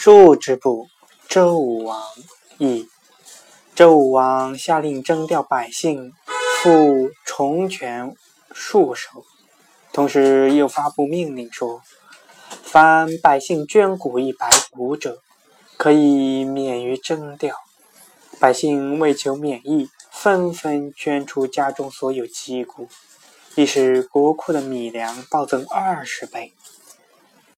数之部，周武王议。周武王下令征调百姓，复重权戍守，同时又发布命令说：凡百姓捐谷一百斛者，可以免于征调。百姓为求免疫，纷纷捐出家中所有积谷，一使国库的米粮暴增二十倍。